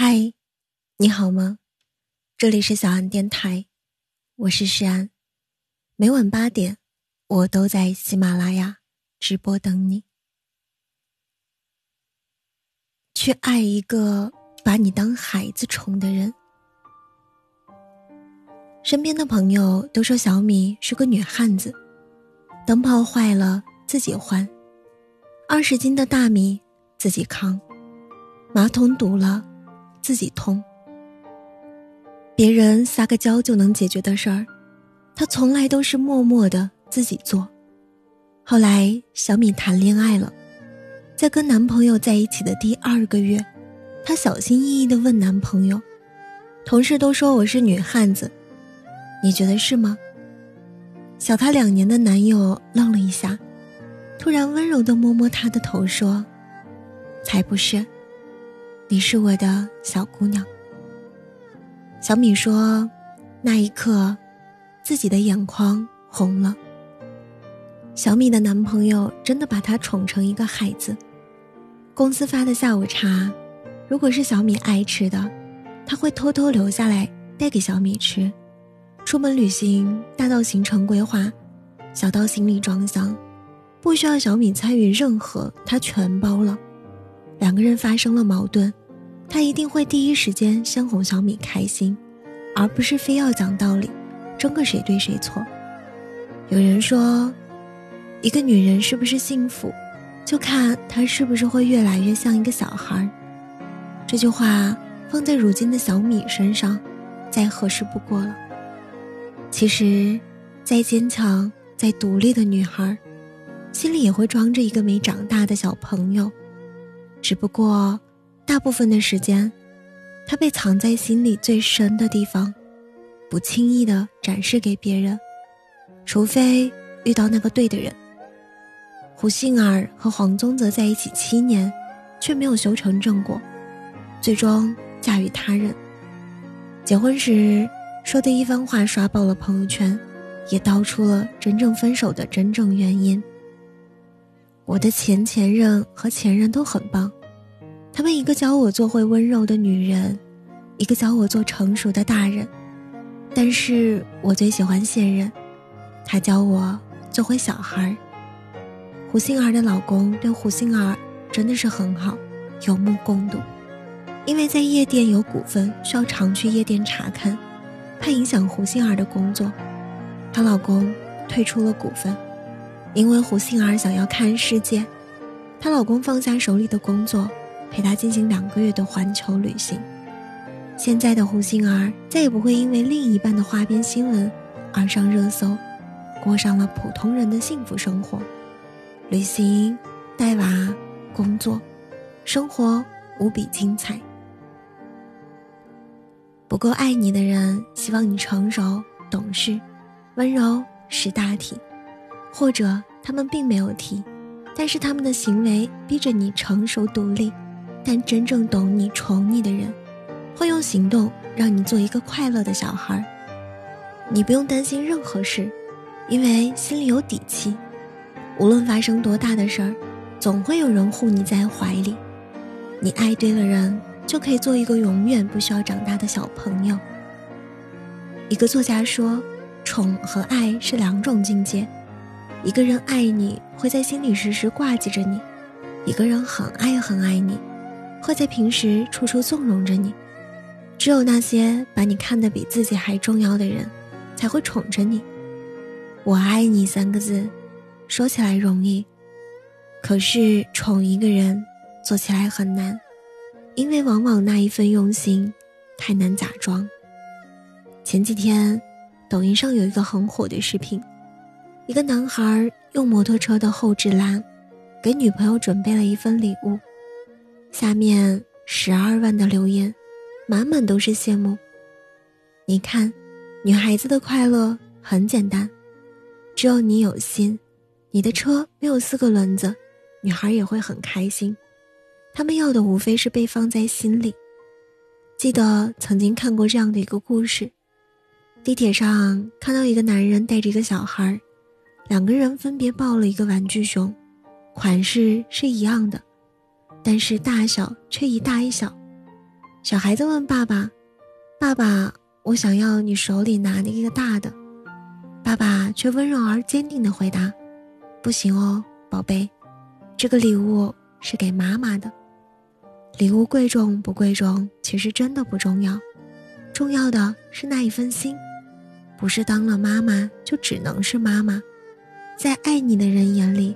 嗨，你好吗？这里是小安电台，我是诗安。每晚八点，我都在喜马拉雅直播等你。去爱一个把你当孩子宠的人。身边的朋友都说小米是个女汉子，灯泡坏了自己换，二十斤的大米自己扛，马桶堵了。自己通，别人撒个娇就能解决的事儿，他从来都是默默的自己做。后来小米谈恋爱了，在跟男朋友在一起的第二个月，她小心翼翼的问男朋友：“同事都说我是女汉子，你觉得是吗？”小她两年的男友愣了一下，突然温柔的摸摸她的头说：“才不是。”你是我的小姑娘。小米说：“那一刻，自己的眼眶红了。”小米的男朋友真的把她宠成一个孩子。公司发的下午茶，如果是小米爱吃的，他会偷偷留下来带给小米吃。出门旅行，大到行程规划，小到行李装箱，不需要小米参与任何，他全包了。两个人发生了矛盾。他一定会第一时间先哄小米开心，而不是非要讲道理，争个谁对谁错。有人说，一个女人是不是幸福，就看她是不是会越来越像一个小孩。这句话放在如今的小米身上，再合适不过了。其实，再坚强、再独立的女孩，心里也会装着一个没长大的小朋友，只不过。大部分的时间，他被藏在心里最深的地方，不轻易的展示给别人，除非遇到那个对的人。胡杏儿和黄宗泽在一起七年，却没有修成正果，最终嫁与他人。结婚时说的一番话刷爆了朋友圈，也道出了真正分手的真正原因。我的前前任和前任都很棒。他们一个教我做会温柔的女人，一个教我做成熟的大人，但是我最喜欢现任，他教我做回小孩。胡杏儿的老公对胡杏儿真的是很好，有目共睹，因为在夜店有股份，需要常去夜店查看，怕影响胡杏儿的工作，她老公退出了股份，因为胡杏儿想要看世界，她老公放下手里的工作。陪她进行两个月的环球旅行。现在的胡杏儿再也不会因为另一半的花边新闻而上热搜，过上了普通人的幸福生活。旅行、带娃、工作，生活无比精彩。不够爱你的人，希望你成熟、懂事、温柔、识大体，或者他们并没有提，但是他们的行为逼着你成熟独立。但真正懂你、宠你的人，会用行动让你做一个快乐的小孩。你不用担心任何事，因为心里有底气。无论发生多大的事儿，总会有人护你在怀里。你爱对了人，就可以做一个永远不需要长大的小朋友。一个作家说：“宠和爱是两种境界。一个人爱你，会在心里时时挂记着你；一个人很爱很爱你。”会在平时处处纵容着你，只有那些把你看得比自己还重要的人，才会宠着你。我爱你三个字，说起来容易，可是宠一个人，做起来很难，因为往往那一份用心，太难假装。前几天，抖音上有一个很火的视频，一个男孩用摩托车的后置栏，给女朋友准备了一份礼物。下面十二万的留言，满满都是羡慕。你看，女孩子的快乐很简单，只有你有心。你的车没有四个轮子，女孩也会很开心。他们要的无非是被放在心里。记得曾经看过这样的一个故事：地铁上看到一个男人带着一个小孩，两个人分别抱了一个玩具熊，款式是一样的。但是大小却一大一小，小孩子问爸爸：“爸爸，我想要你手里拿的一个大的。”爸爸却温柔而坚定地回答：“不行哦，宝贝，这个礼物是给妈妈的。礼物贵重不贵重，其实真的不重要，重要的是那一份心。不是当了妈妈就只能是妈妈，在爱你的人眼里，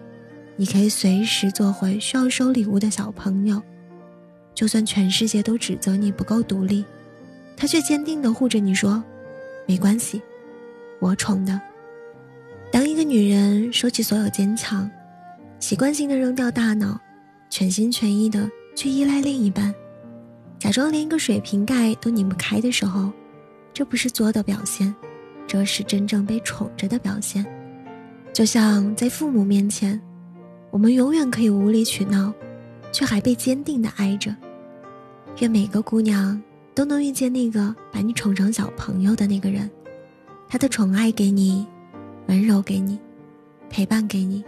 你可以随时做回需要收礼物的小朋友。就算全世界都指责你不够独立，他却坚定地护着你说：没关系。”我宠的。当一个女人收起所有坚强，习惯性的扔掉大脑，全心全意的去依赖另一半，假装连一个水瓶盖都拧不开的时候，这不是作的表现，这是真正被宠着的表现。就像在父母面前，我们永远可以无理取闹，却还被坚定的爱着。愿每个姑娘都能遇见那个把你宠成小朋友的那个人。他的宠爱给你，温柔给你，陪伴给你，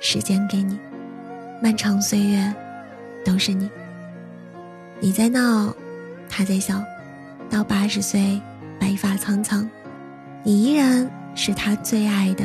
时间给你，漫长岁月都是你。你在闹，他在笑，到八十岁白发苍苍，你依然是他最爱的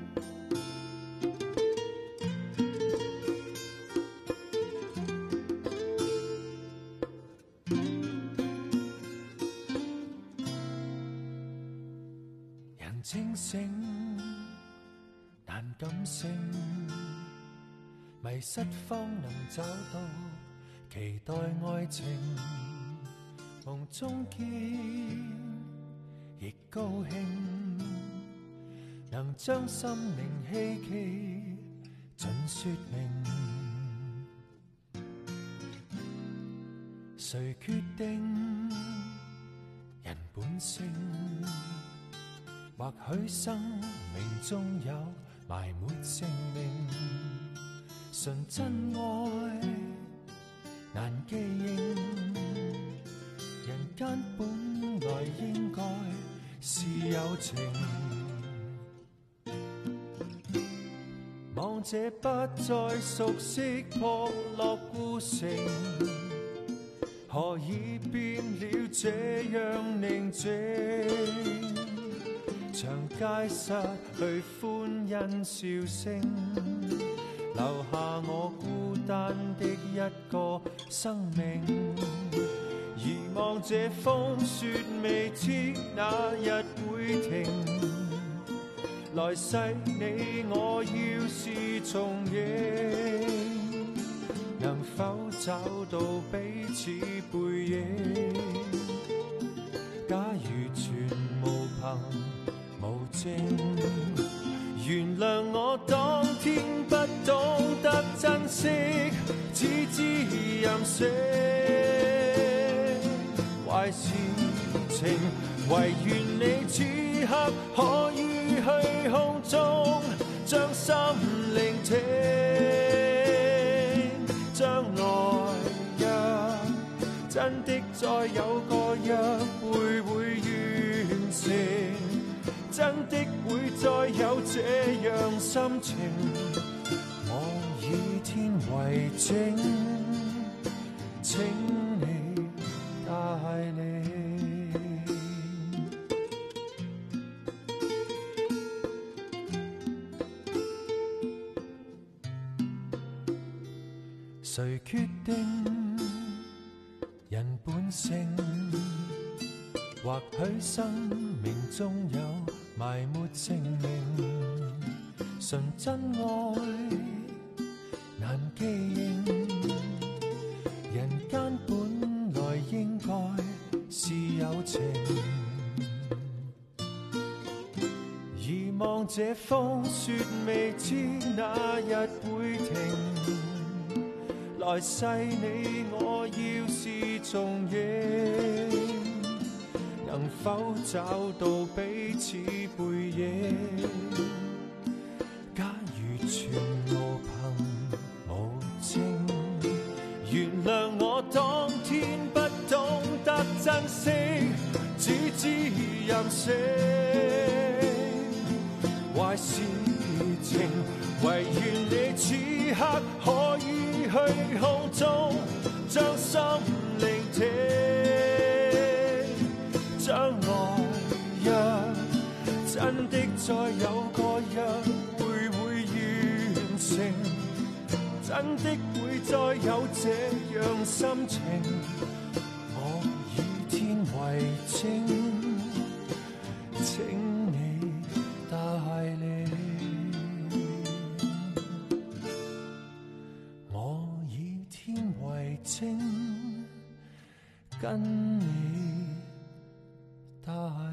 迷失方能找到，期待爱情，梦中见亦高兴，能将心灵希冀尽说明。谁决定？人本性？或许生命中有埋没性命。纯真爱难记认，人间本来应该是有情。望这不再熟悉破落孤城，何以变了这样宁静？长街失去欢欣笑声。留下我孤单的一个生命，疑望这风雪未知哪日会停。来世你我要是重映，能否找到彼此背影？假如全无凭原谅我当天不懂得珍惜，只知任性。坏事情，唯愿你此刻可以虚空中将心聆听。将来若真的再有个约会会完成。真的会再有这样心情？我以天为证，请你带领。谁决定人本性？或许生命中有。埋没姓名，纯真爱难记认。人间本来应该是有情，疑望这风雪未知哪日会停。来世你我要是重影。能否找到彼此背影？假如全无凭无证，原谅我当天不懂得珍惜，只知任性。坏事情，唯愿你此刻可以去空中将心聆听，将来若真的再有个约会会完成，真的会再有这样心情，我以天为证，大海